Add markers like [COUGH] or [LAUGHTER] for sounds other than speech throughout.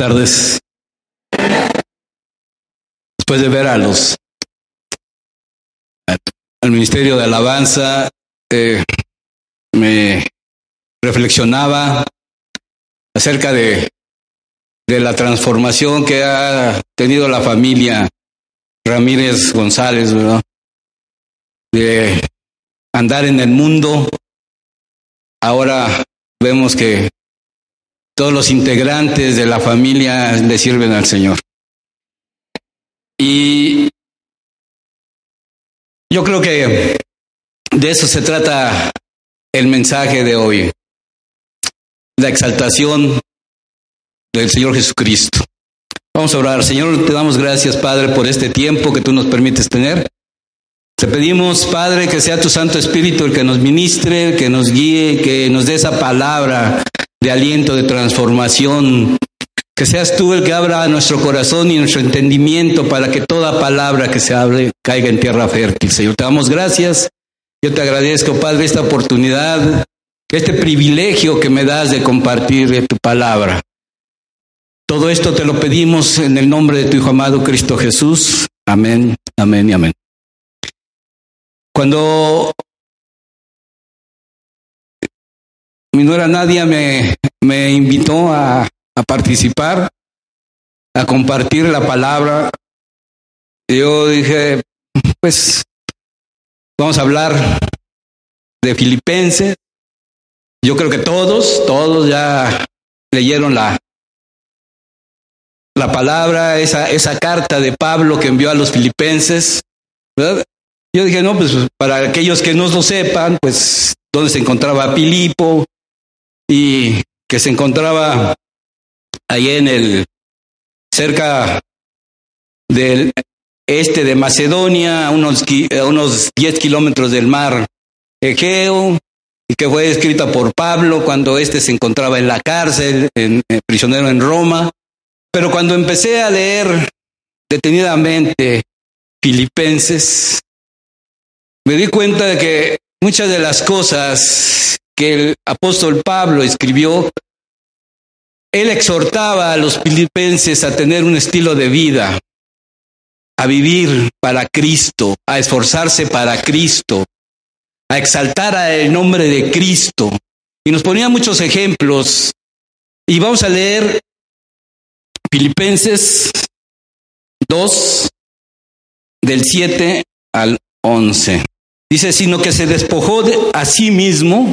Tardes. Después de ver a los al Ministerio de Alabanza, eh, me reflexionaba acerca de, de la transformación que ha tenido la familia Ramírez González, ¿verdad? De andar en el mundo. Ahora vemos que todos los integrantes de la familia le sirven al Señor. Y yo creo que de eso se trata el mensaje de hoy, la exaltación del Señor Jesucristo. Vamos a orar. Señor, te damos gracias, Padre, por este tiempo que tú nos permites tener. Te pedimos, Padre, que sea tu Santo Espíritu el que nos ministre, que nos guíe, que nos dé esa palabra de aliento, de transformación. Que seas tú el que abra nuestro corazón y nuestro entendimiento para que toda palabra que se hable caiga en tierra fértil. Señor, te damos gracias. Yo te agradezco, Padre, esta oportunidad, este privilegio que me das de compartir tu palabra. Todo esto te lo pedimos en el nombre de tu Hijo amado Cristo Jesús. Amén, amén y amén. Cuando mi nuera Nadia me, me invitó a, a participar, a compartir la palabra, yo dije, pues vamos a hablar de Filipenses. Yo creo que todos, todos ya leyeron la, la palabra, esa, esa carta de Pablo que envió a los filipenses. Yo dije, no, pues para aquellos que no lo sepan, pues dónde se encontraba Filipo y que se encontraba ahí en el cerca del este de Macedonia, a unos, a unos 10 kilómetros del mar Egeo, y que fue escrita por Pablo cuando éste se encontraba en la cárcel, en, en, prisionero en Roma. Pero cuando empecé a leer detenidamente Filipenses, me di cuenta de que muchas de las cosas que el apóstol Pablo escribió, él exhortaba a los filipenses a tener un estilo de vida, a vivir para Cristo, a esforzarse para Cristo, a exaltar el nombre de Cristo. Y nos ponía muchos ejemplos. Y vamos a leer Filipenses 2, del 7 al 11. Dice, sino que se despojó de a sí mismo,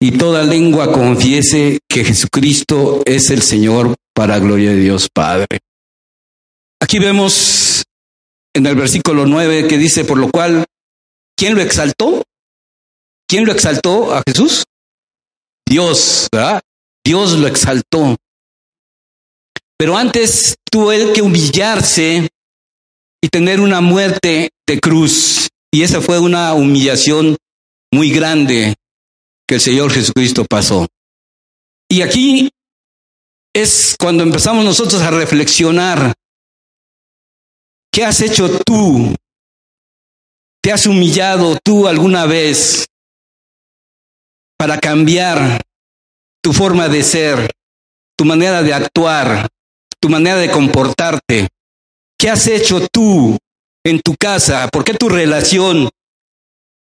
y toda lengua confiese que Jesucristo es el Señor para gloria de Dios Padre. Aquí vemos en el versículo 9 que dice, por lo cual, ¿quién lo exaltó? ¿Quién lo exaltó a Jesús? Dios, ¿verdad? Dios lo exaltó. Pero antes tuvo él que humillarse y tener una muerte de cruz. Y esa fue una humillación muy grande que el Señor Jesucristo pasó. Y aquí es cuando empezamos nosotros a reflexionar, ¿qué has hecho tú? ¿Te has humillado tú alguna vez para cambiar tu forma de ser, tu manera de actuar, tu manera de comportarte. ¿Qué has hecho tú en tu casa? ¿Por qué tu relación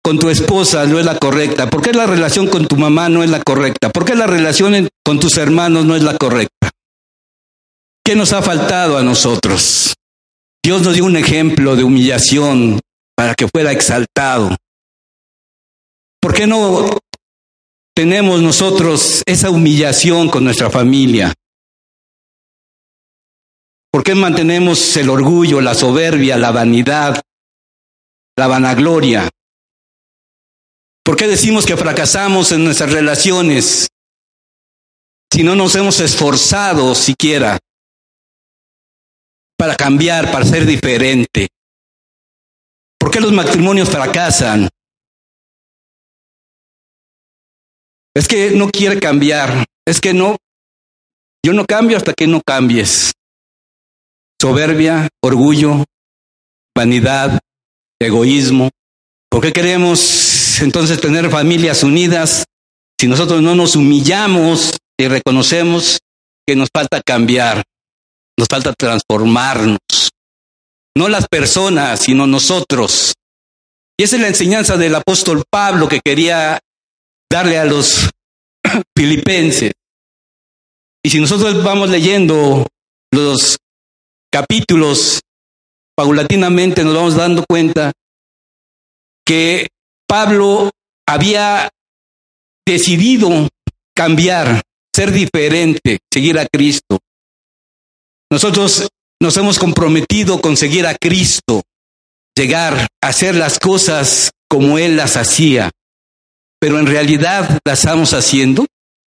con tu esposa no es la correcta? ¿Por qué la relación con tu mamá no es la correcta? ¿Por qué la relación con tus hermanos no es la correcta? ¿Qué nos ha faltado a nosotros? Dios nos dio un ejemplo de humillación para que fuera exaltado. ¿Por qué no tenemos nosotros esa humillación con nuestra familia? ¿Por qué mantenemos el orgullo, la soberbia, la vanidad, la vanagloria? ¿Por qué decimos que fracasamos en nuestras relaciones si no nos hemos esforzado siquiera para cambiar, para ser diferente. ¿Por qué los matrimonios fracasan? Es que no quiere cambiar, es que no, yo no cambio hasta que no cambies. Soberbia, orgullo, vanidad, egoísmo. ¿Por qué queremos entonces tener familias unidas si nosotros no nos humillamos y reconocemos que nos falta cambiar, nos falta transformarnos? No las personas, sino nosotros. Y esa es la enseñanza del apóstol Pablo que quería darle a los [CLEARS THROAT] filipenses. Y si nosotros vamos leyendo los capítulos paulatinamente, nos vamos dando cuenta que Pablo había decidido cambiar, ser diferente, seguir a Cristo. Nosotros nos hemos comprometido con seguir a Cristo, llegar a hacer las cosas como Él las hacía, pero en realidad las estamos haciendo,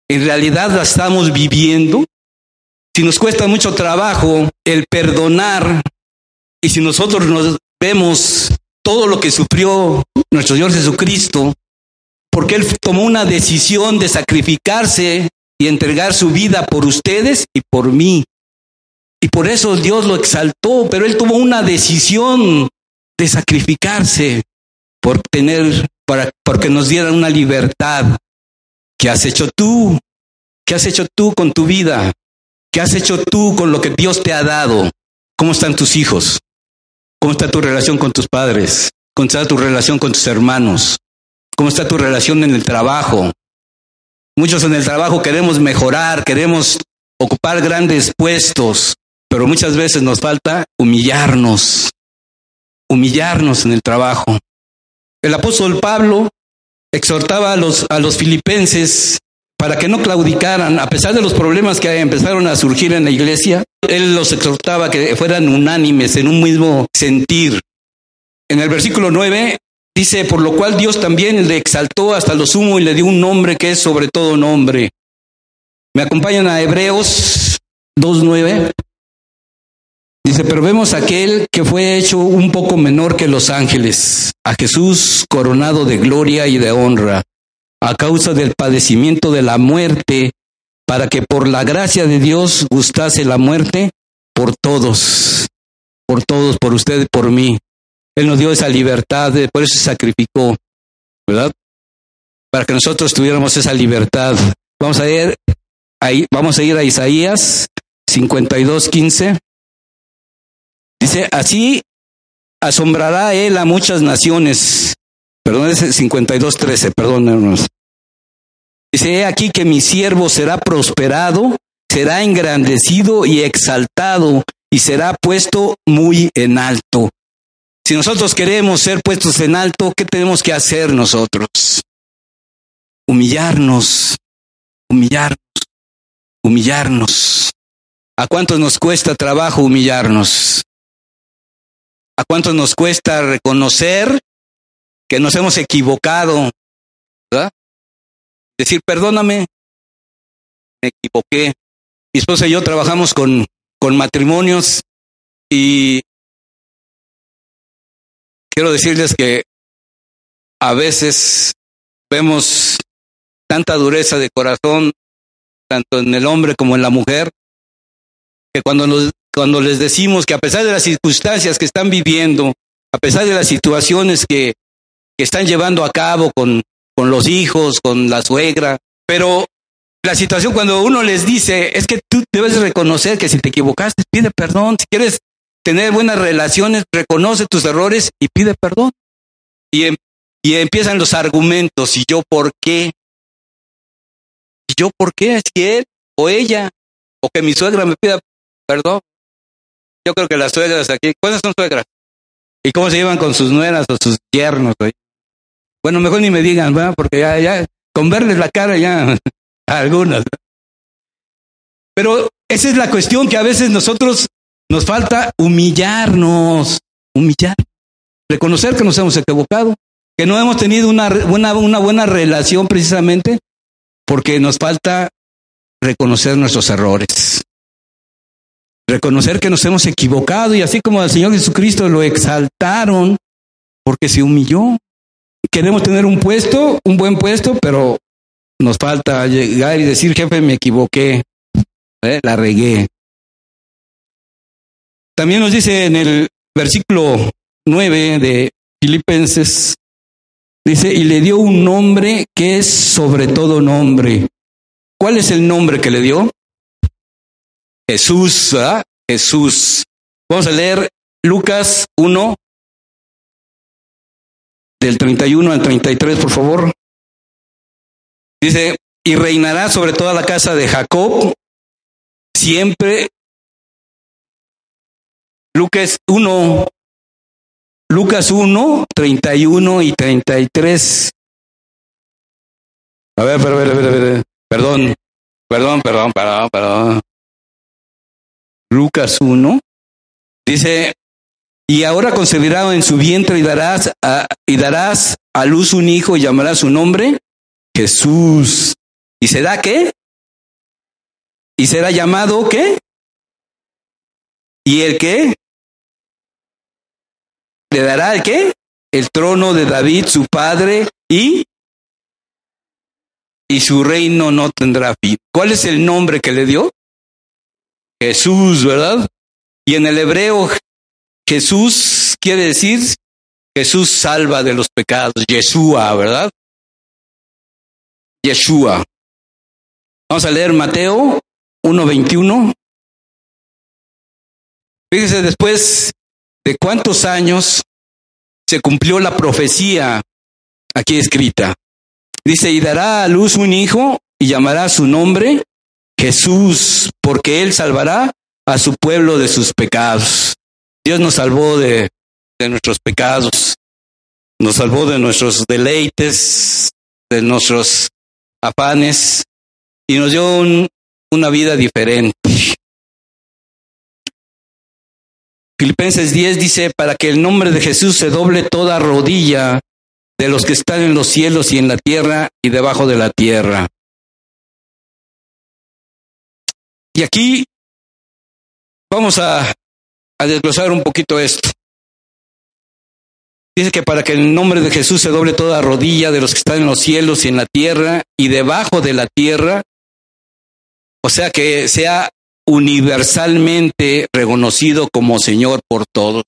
en realidad las estamos viviendo. Si nos cuesta mucho trabajo el perdonar y si nosotros nos vemos todo lo que sufrió nuestro Señor Jesucristo, porque Él tomó una decisión de sacrificarse y entregar su vida por ustedes y por mí. Y por eso Dios lo exaltó, pero Él tomó una decisión de sacrificarse por tener, para, porque nos dieran una libertad. ¿Qué has hecho tú? ¿Qué has hecho tú con tu vida? ¿Qué has hecho tú con lo que Dios te ha dado? ¿Cómo están tus hijos? ¿Cómo está tu relación con tus padres? ¿Cómo está tu relación con tus hermanos? ¿Cómo está tu relación en el trabajo? Muchos en el trabajo queremos mejorar, queremos ocupar grandes puestos, pero muchas veces nos falta humillarnos, humillarnos en el trabajo. El apóstol Pablo exhortaba a los, a los filipenses para que no claudicaran, a pesar de los problemas que empezaron a surgir en la iglesia, él los exhortaba que fueran unánimes en un mismo sentir. En el versículo 9 dice, por lo cual Dios también le exaltó hasta lo sumo y le dio un nombre que es sobre todo nombre. Me acompañan a Hebreos 2.9. Dice, pero vemos aquel que fue hecho un poco menor que los ángeles, a Jesús coronado de gloria y de honra a causa del padecimiento de la muerte, para que por la gracia de Dios gustase la muerte por todos, por todos, por usted por mí. Él nos dio esa libertad, por eso sacrificó, ¿verdad? Para que nosotros tuviéramos esa libertad. Vamos a ir, ahí, vamos a ir a Isaías 52, 15. Dice, así asombrará él a muchas naciones Perdón, es 52, 13, perdón, hermanos. Dice, aquí que mi siervo será prosperado, será engrandecido y exaltado y será puesto muy en alto. Si nosotros queremos ser puestos en alto, ¿qué tenemos que hacer nosotros? Humillarnos, humillarnos, humillarnos. ¿A cuántos nos cuesta trabajo humillarnos? ¿A cuántos nos cuesta reconocer que nos hemos equivocado, ¿verdad? Decir, perdóname, me equivoqué. Mi esposa y yo trabajamos con, con matrimonios y quiero decirles que a veces vemos tanta dureza de corazón, tanto en el hombre como en la mujer, que cuando, nos, cuando les decimos que a pesar de las circunstancias que están viviendo, a pesar de las situaciones que, que están llevando a cabo con, con los hijos, con la suegra, pero la situación cuando uno les dice, es que tú debes reconocer que si te equivocaste, pide perdón, si quieres tener buenas relaciones, reconoce tus errores y pide perdón. Y, em, y empiezan los argumentos, ¿y yo por qué? ¿Y yo por qué? Que él o ella, o que mi suegra me pida perdón. Yo creo que las suegras aquí, ¿cuántas son suegras? ¿Y cómo se llevan con sus nueras o sus yernos? Bueno, mejor ni me digan, ¿verdad? Porque ya, ya, con verles la cara ya, [LAUGHS] algunas. Pero esa es la cuestión que a veces nosotros nos falta humillarnos, humillar, reconocer que nos hemos equivocado, que no hemos tenido una, una, una buena relación precisamente porque nos falta reconocer nuestros errores. reconocer que nos hemos equivocado y así como al Señor Jesucristo lo exaltaron porque se humilló. Queremos tener un puesto, un buen puesto, pero nos falta llegar y decir, jefe, me equivoqué, ¿eh? la regué. También nos dice en el versículo 9 de Filipenses, dice, y le dio un nombre que es sobre todo nombre. ¿Cuál es el nombre que le dio? Jesús, ¿verdad? Jesús. Vamos a leer Lucas 1, del 31 al 33, por favor. Dice, y reinará sobre toda la casa de Jacob siempre. Lucas 1, Lucas 1, 31 y 33. A ver, perdón, perdón, perdón, perdón, perdón, perdón. Lucas 1 dice, y ahora concebirá en su vientre y darás a, y darás a luz un hijo y llamará su nombre Jesús. ¿Y será qué? ¿Y será llamado qué? ¿Y el qué? le dará el qué? El trono de David, su padre, y y su reino no tendrá fin. ¿Cuál es el nombre que le dio? Jesús, ¿verdad? Y en el hebreo Jesús quiere decir Jesús salva de los pecados, Yeshua, ¿verdad? Yeshua. Vamos a leer Mateo 1:21. Fíjese después de cuántos años se cumplió la profecía aquí escrita. Dice, y dará a luz un hijo y llamará su nombre Jesús, porque él salvará a su pueblo de sus pecados. Dios nos salvó de, de nuestros pecados, nos salvó de nuestros deleites, de nuestros afanes y nos dio una vida diferente. Filipenses 10 dice, para que el nombre de Jesús se doble toda rodilla de los que están en los cielos y en la tierra y debajo de la tierra. Y aquí vamos a, a desglosar un poquito esto. Dice que para que el nombre de Jesús se doble toda rodilla de los que están en los cielos y en la tierra y debajo de la tierra, o sea que sea universalmente reconocido como Señor por todos.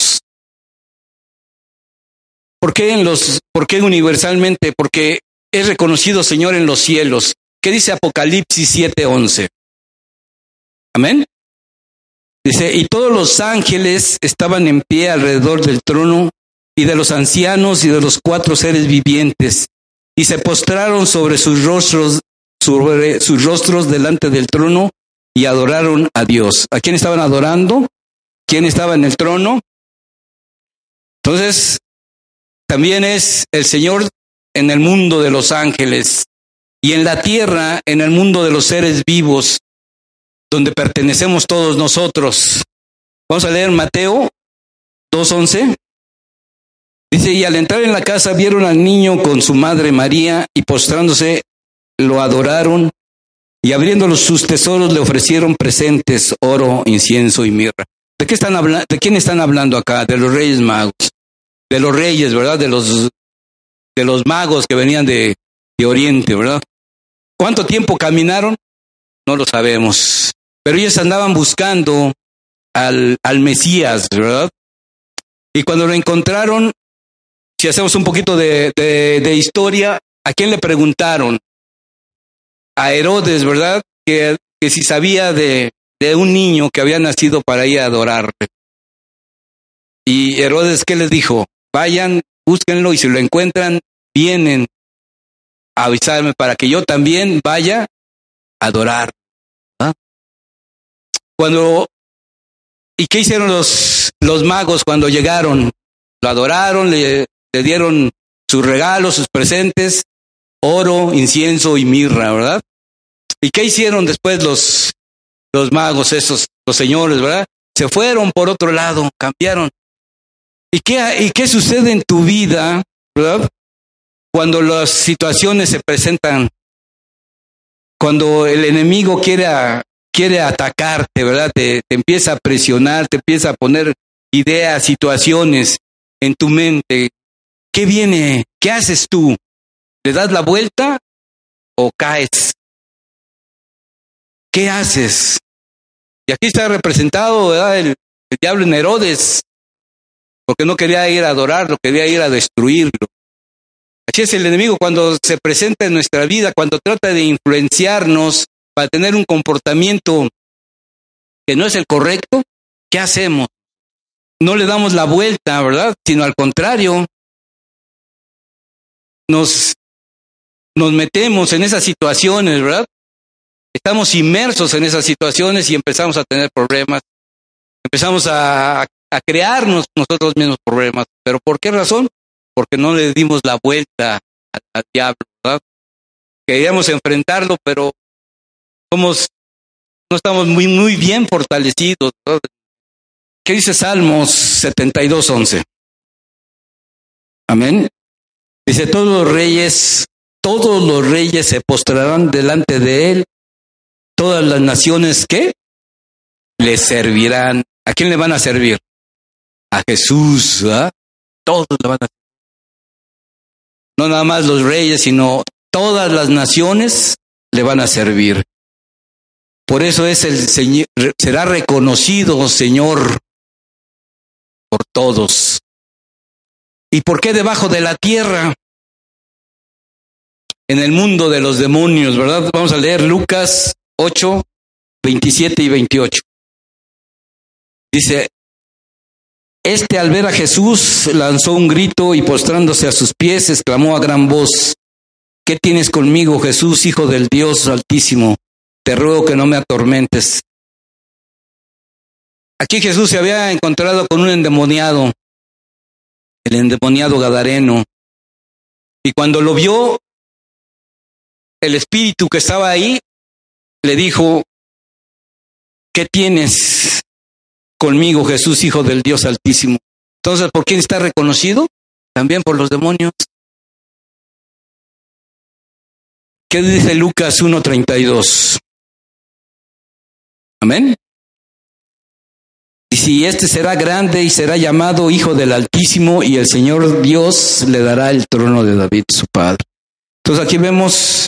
¿Por qué en los, por qué universalmente? Porque es reconocido Señor en los cielos. ¿Qué dice Apocalipsis 7:11? Amén. Dice, y todos los ángeles estaban en pie alrededor del trono y de los ancianos y de los cuatro seres vivientes, y se postraron sobre sus rostros, sobre sus rostros delante del trono y adoraron a Dios. ¿A quién estaban adorando? ¿Quién estaba en el trono? Entonces, también es el Señor en el mundo de los ángeles y en la tierra, en el mundo de los seres vivos, donde pertenecemos todos nosotros. Vamos a leer Mateo 2.11. Dice, y al entrar en la casa vieron al niño con su madre María y postrándose lo adoraron y abriendo sus tesoros le ofrecieron presentes, oro, incienso y mirra. ¿De qué están hablando? ¿De quién están hablando acá? De los reyes magos. De los reyes, ¿verdad? De los de los magos que venían de, de Oriente, ¿verdad? ¿Cuánto tiempo caminaron? No lo sabemos. Pero ellos andaban buscando al, al Mesías, ¿verdad? Y cuando lo encontraron, si hacemos un poquito de, de, historia, ¿a quién le preguntaron? a Herodes, ¿verdad? Que, que si sabía de, de un niño que había nacido para ir a adorarle. Y Herodes, ¿qué les dijo? Vayan, búsquenlo y si lo encuentran, vienen a avisarme para que yo también vaya a adorar. Cuando, ¿y qué hicieron los, los magos cuando llegaron? Lo adoraron, le, le dieron sus regalos, sus presentes, oro, incienso y mirra, ¿verdad? ¿Y qué hicieron después los, los magos, esos, los señores, verdad? Se fueron por otro lado, cambiaron. ¿Y qué, ¿Y qué sucede en tu vida, verdad? Cuando las situaciones se presentan, cuando el enemigo quiere quiere atacarte, ¿verdad? Te, empieza a presionar, te empieza a poner ideas, situaciones en tu mente. ¿Qué viene? ¿Qué haces tú? ¿Le das la vuelta o caes? ¿Qué haces? Y aquí está representado ¿verdad? El, el diablo en Herodes, porque no quería ir a adorarlo, quería ir a destruirlo. Así es el enemigo cuando se presenta en nuestra vida, cuando trata de influenciarnos para tener un comportamiento que no es el correcto, ¿qué hacemos? No le damos la vuelta, ¿verdad? Sino al contrario, nos, nos metemos en esas situaciones, ¿verdad? Estamos inmersos en esas situaciones y empezamos a tener problemas. Empezamos a, a crearnos nosotros mismos problemas. ¿Pero por qué razón? Porque no le dimos la vuelta al, diablo, ¿verdad? Queríamos enfrentarlo, pero somos, no estamos muy, muy bien fortalecidos. ¿Qué dice Salmos 72, 11? Amén. Dice, todos los reyes, todos los reyes se postrarán delante de él, todas las naciones que le servirán. ¿A quién le van a servir? A Jesús, ¿verdad? Todos le van a servir. No nada más los reyes, sino todas las naciones le van a servir. Por eso es el Señor, será reconocido Señor por todos. ¿Y por qué debajo de la tierra? En el mundo de los demonios, ¿verdad? Vamos a leer Lucas 8, 27 y 28. Dice, este al ver a Jesús lanzó un grito y postrándose a sus pies exclamó a gran voz, ¿qué tienes conmigo, Jesús, Hijo del Dios Altísimo? Te ruego que no me atormentes. Aquí Jesús se había encontrado con un endemoniado, el endemoniado Gadareno, y cuando lo vio, el espíritu que estaba ahí le dijo, ¿qué tienes conmigo, Jesús, Hijo del Dios Altísimo? Entonces, ¿por quién está reconocido? También por los demonios. ¿Qué dice Lucas 1.32? Amén. Y si este será grande y será llamado Hijo del Altísimo y el Señor Dios le dará el trono de David, su padre. Entonces aquí vemos,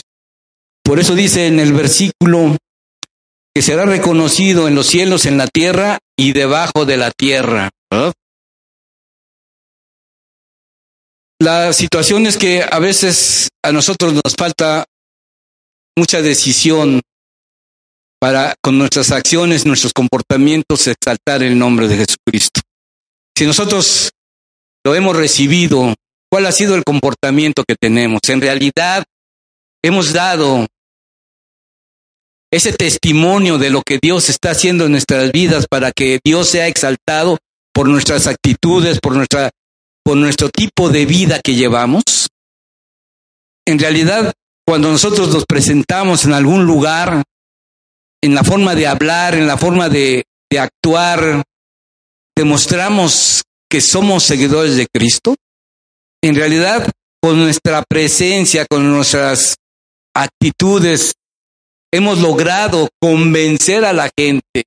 por eso dice en el versículo que será reconocido en los cielos, en la tierra y debajo de la tierra. La situación es que a veces a nosotros nos falta mucha decisión para con nuestras acciones, nuestros comportamientos, exaltar el nombre de Jesucristo. Si nosotros lo hemos recibido, ¿cuál ha sido el comportamiento que tenemos? En realidad, hemos dado ese testimonio de lo que Dios está haciendo en nuestras vidas para que Dios sea exaltado por nuestras actitudes, por nuestra por nuestro tipo de vida que llevamos. En realidad, cuando nosotros nos presentamos en algún lugar, en la forma de hablar, en la forma de, actuar, demostramos que somos seguidores de Cristo. En realidad, con nuestra presencia, con nuestras actitudes, hemos logrado convencer a la gente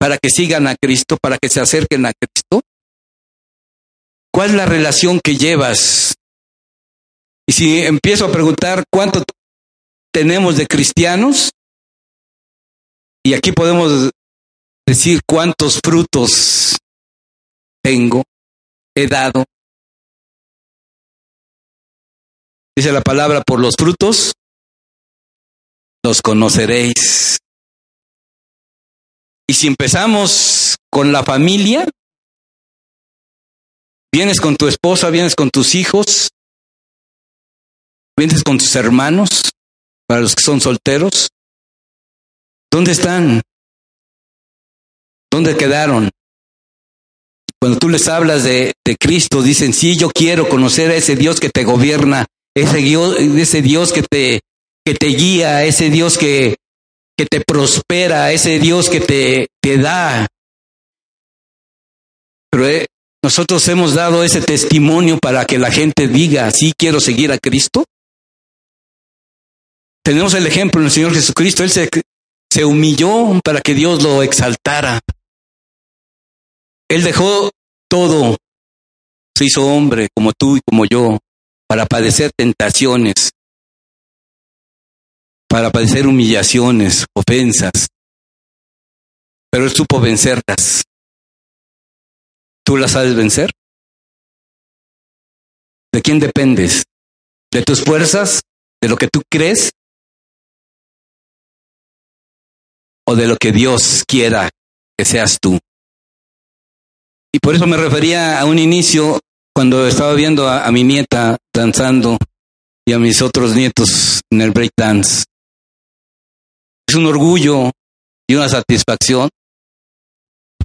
para que sigan a Cristo, para que se acerquen a Cristo. ¿Cuál es la relación que llevas? Y si empiezo a preguntar cuánto tenemos de cristianos, y aquí podemos decir cuántos frutos tengo, he dado. Dice la palabra, por los frutos los conoceréis. Y si empezamos con la familia, vienes con tu esposa, vienes con tus hijos, vienes con tus hermanos, para los que son solteros, ¿dónde están? ¿Dónde quedaron? Cuando tú les hablas de, Cristo, dicen, sí, yo quiero conocer a ese Dios que te gobierna, ese Dios, ese Dios que te, que te guía, ese Dios que, que te prospera, ese Dios que te, te da. Pero eh, nosotros hemos dado ese testimonio para que la gente diga, sí quiero seguir a Cristo. Tenemos el ejemplo en el Señor Jesucristo, Él se, se humilló para que Dios lo exaltara. Él dejó todo, se hizo hombre como tú y como yo, para padecer tentaciones, para padecer humillaciones, ofensas, pero él supo vencerlas. ¿Tú las sabes vencer? ¿De quién dependes? ¿De tus fuerzas? ¿De lo que tú crees? ¿O de lo que Dios quiera que seas tú? Y por eso me refería a un inicio cuando estaba viendo a, mi nieta danzando y a mis otros nietos en el break dance. Es un orgullo y una satisfacción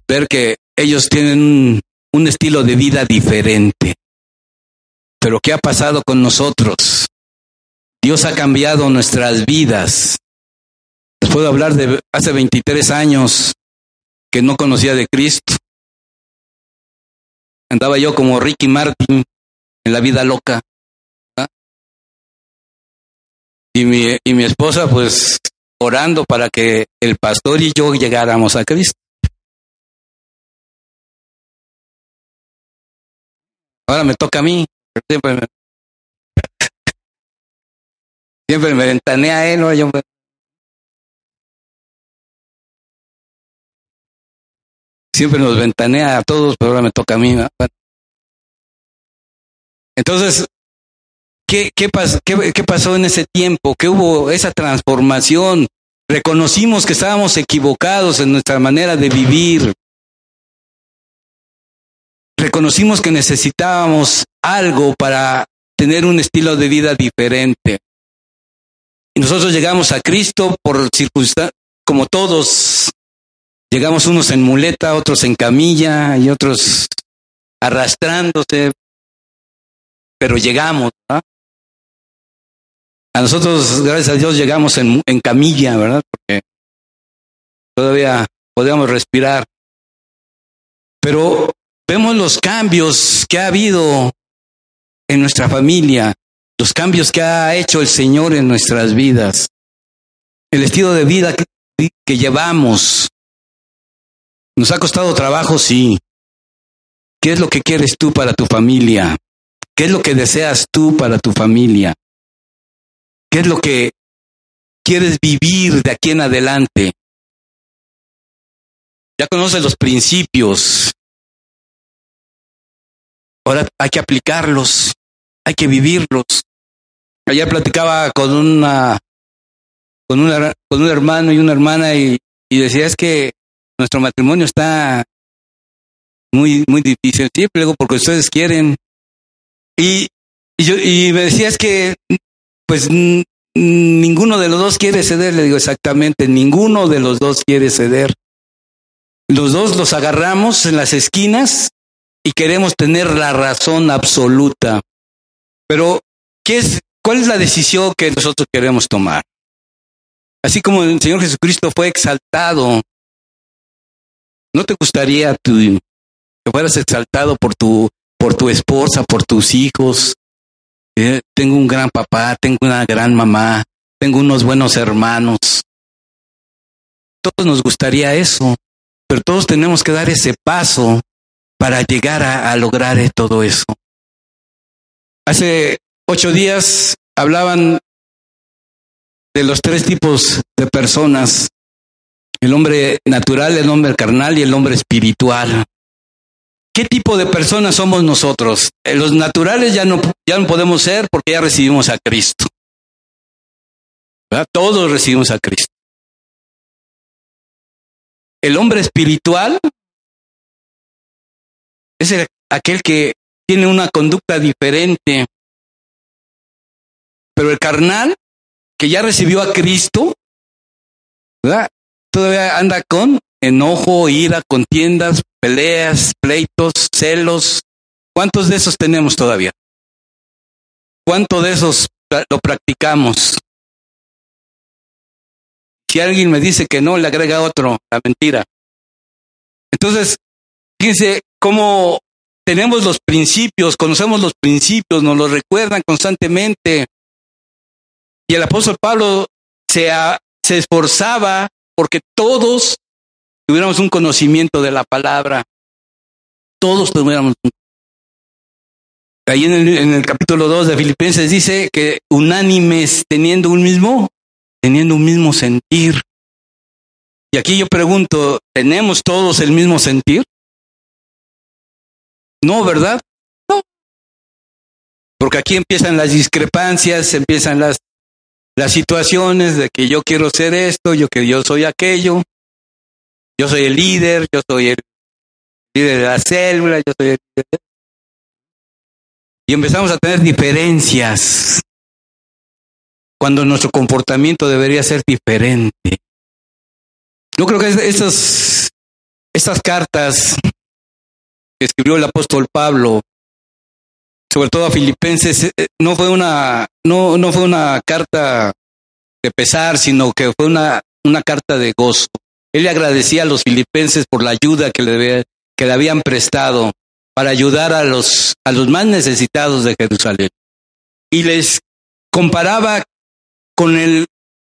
ver que ellos tienen un estilo de vida diferente. Pero ¿qué ha pasado con nosotros? Dios ha cambiado nuestras vidas. Puedo hablar de hace 23 años que no conocía de Cristo. Andaba yo como Ricky Martin en la vida loca. Y, mi, y mi esposa pues orando para que el pastor y yo llegáramos a Cristo. Ahora me toca a mí. Siempre me, [LAUGHS] siempre me ventanea él, ¿no? Yo siempre nos ventanea a todos, pero ahora me toca a mí. Entonces, ¿qué, qué, qué, ¿qué pasó en ese tiempo? ¿Qué hubo esa transformación? Reconocimos que estábamos equivocados en nuestra manera de vivir reconocimos que necesitábamos algo para tener un estilo de vida diferente. Y nosotros llegamos a Cristo por circunstancias, como todos, llegamos unos en muleta, otros en camilla y otros arrastrándose, pero llegamos. A nosotros, gracias a Dios, llegamos en, en camilla, ¿verdad? Porque todavía podíamos respirar. Pero vemos los cambios que ha habido en nuestra familia, los cambios que ha hecho el Señor en nuestras vidas, el estilo de vida que, llevamos. Nos ha costado trabajo, sí. ¿Qué es lo que quieres tú para tu familia? ¿Qué es lo que deseas tú para tu familia? ¿Qué es lo que quieres vivir de aquí en adelante? Ya conoces los principios, Ahora hay que aplicarlos, hay que vivirlos. Ayer platicaba con una con, una, con un hermano y una hermana y, y decía es que nuestro matrimonio está muy, muy difícil. Sí, luego porque ustedes quieren. Y, y, yo, y me decía es que pues ninguno de los dos quiere ceder. Le digo exactamente, ninguno de los dos quiere ceder. Los dos los agarramos en las esquinas y queremos tener la razón absoluta. Pero, ¿qué es, ¿cuál es la decisión que nosotros queremos tomar? Así como el Señor Jesucristo fue exaltado, ¿no te gustaría que fueras exaltado por tu, por tu esposa, por tus hijos? Eh, tengo un gran papá, tengo una gran mamá, tengo unos buenos hermanos. Todos nos gustaría eso, pero todos tenemos que dar ese paso para llegar a, lograr todo eso. Hace ocho días hablaban de los tres tipos de personas, el hombre natural, el hombre carnal y el hombre espiritual. ¿Qué tipo de personas somos nosotros? Eh, los naturales ya no, ya no podemos ser porque ya recibimos a Cristo. Todos recibimos a Cristo. El hombre espiritual es aquel que tiene una conducta diferente. Pero el carnal, que ya recibió a Cristo, ¿verdad? Todavía anda con enojo, ira, contiendas, peleas, pleitos, celos. ¿Cuántos de esos tenemos todavía? ¿Cuántos de esos lo practicamos? Si alguien me dice que no, le agrega otro, la mentira. Entonces, fíjense, cómo tenemos los principios, conocemos los principios, nos los recuerdan constantemente. Y el apóstol Pablo se, se esforzaba porque todos tuviéramos un conocimiento de la palabra, todos tuviéramos un Ahí en el, capítulo 2 de Filipenses dice que unánimes teniendo un mismo, teniendo un mismo sentir. Y aquí yo pregunto, ¿tenemos todos el mismo sentir? No, ¿verdad? No. Porque aquí empiezan las discrepancias, empiezan las, las situaciones de que yo quiero ser esto, yo que yo soy aquello, yo soy el líder, yo soy el líder de la célula, yo soy el líder. Y empezamos a tener diferencias cuando nuestro comportamiento debería ser diferente. Yo creo que estas cartas que escribió el apóstol Pablo, sobre todo a Filipenses, eh, no fue una, no, no fue una carta de pesar, sino que fue una, una carta de gozo. Él le agradecía a los filipenses por la ayuda que le, que le habían prestado para ayudar a los, a los más necesitados de Jerusalén. Y les comparaba con el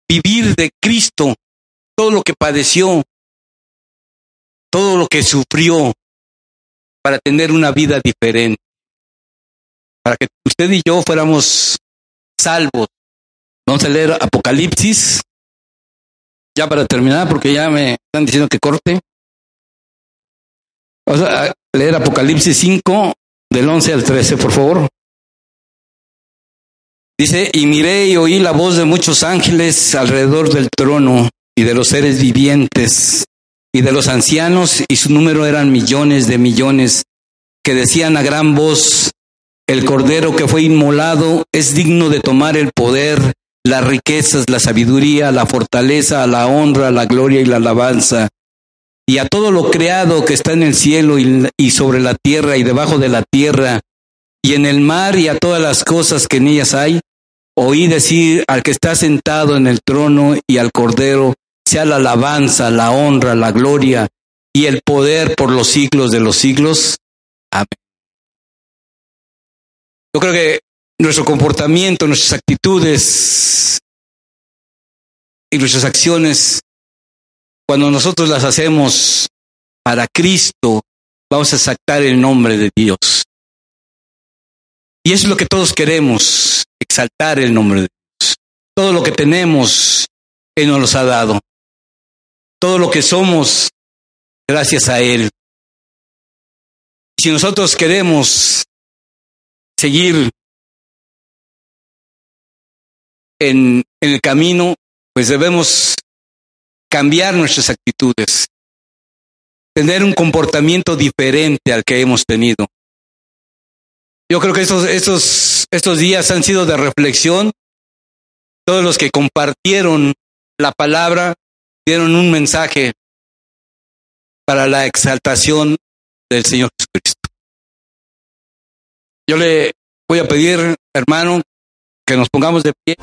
vivir de Cristo, todo lo que padeció, todo lo que sufrió para tener una vida diferente, para que usted y yo fuéramos salvos. Vamos a leer Apocalipsis, ya para terminar, porque ya me están diciendo que corte. Vamos a leer Apocalipsis 5, del 11 al 13, por favor. Dice, y miré y oí la voz de muchos ángeles alrededor del trono y de los seres vivientes y de los ancianos, y su número eran millones de millones, que decían a gran voz, el cordero que fue inmolado es digno de tomar el poder, las riquezas, la sabiduría, la fortaleza, la honra, la gloria y la alabanza y a todo lo creado que está en el cielo y, sobre la tierra y debajo de la tierra y en el mar y a todas las cosas que en ellas hay, oí decir al que está sentado en el trono y al cordero, sea la alabanza, la honra, la gloria y el poder por los siglos de los siglos. Amén. Creo que nuestro comportamiento, nuestras actitudes y nuestras acciones cuando nosotros las hacemos para Cristo, vamos a exaltar el nombre de Dios. Y es lo que todos queremos, exaltar el nombre de Dios. Todo lo que tenemos, Él nos los ha dado. Todo lo que somos, gracias a Él. Si nosotros queremos seguir en, el camino, pues debemos cambiar nuestras actitudes, tener un comportamiento diferente al que hemos tenido. Yo creo que estos, estos días han sido de reflexión. Todos los que compartieron la palabra dieron un mensaje para la exaltación del Señor Jesucristo. Yo le voy a pedir, hermano, que nos pongamos de pie.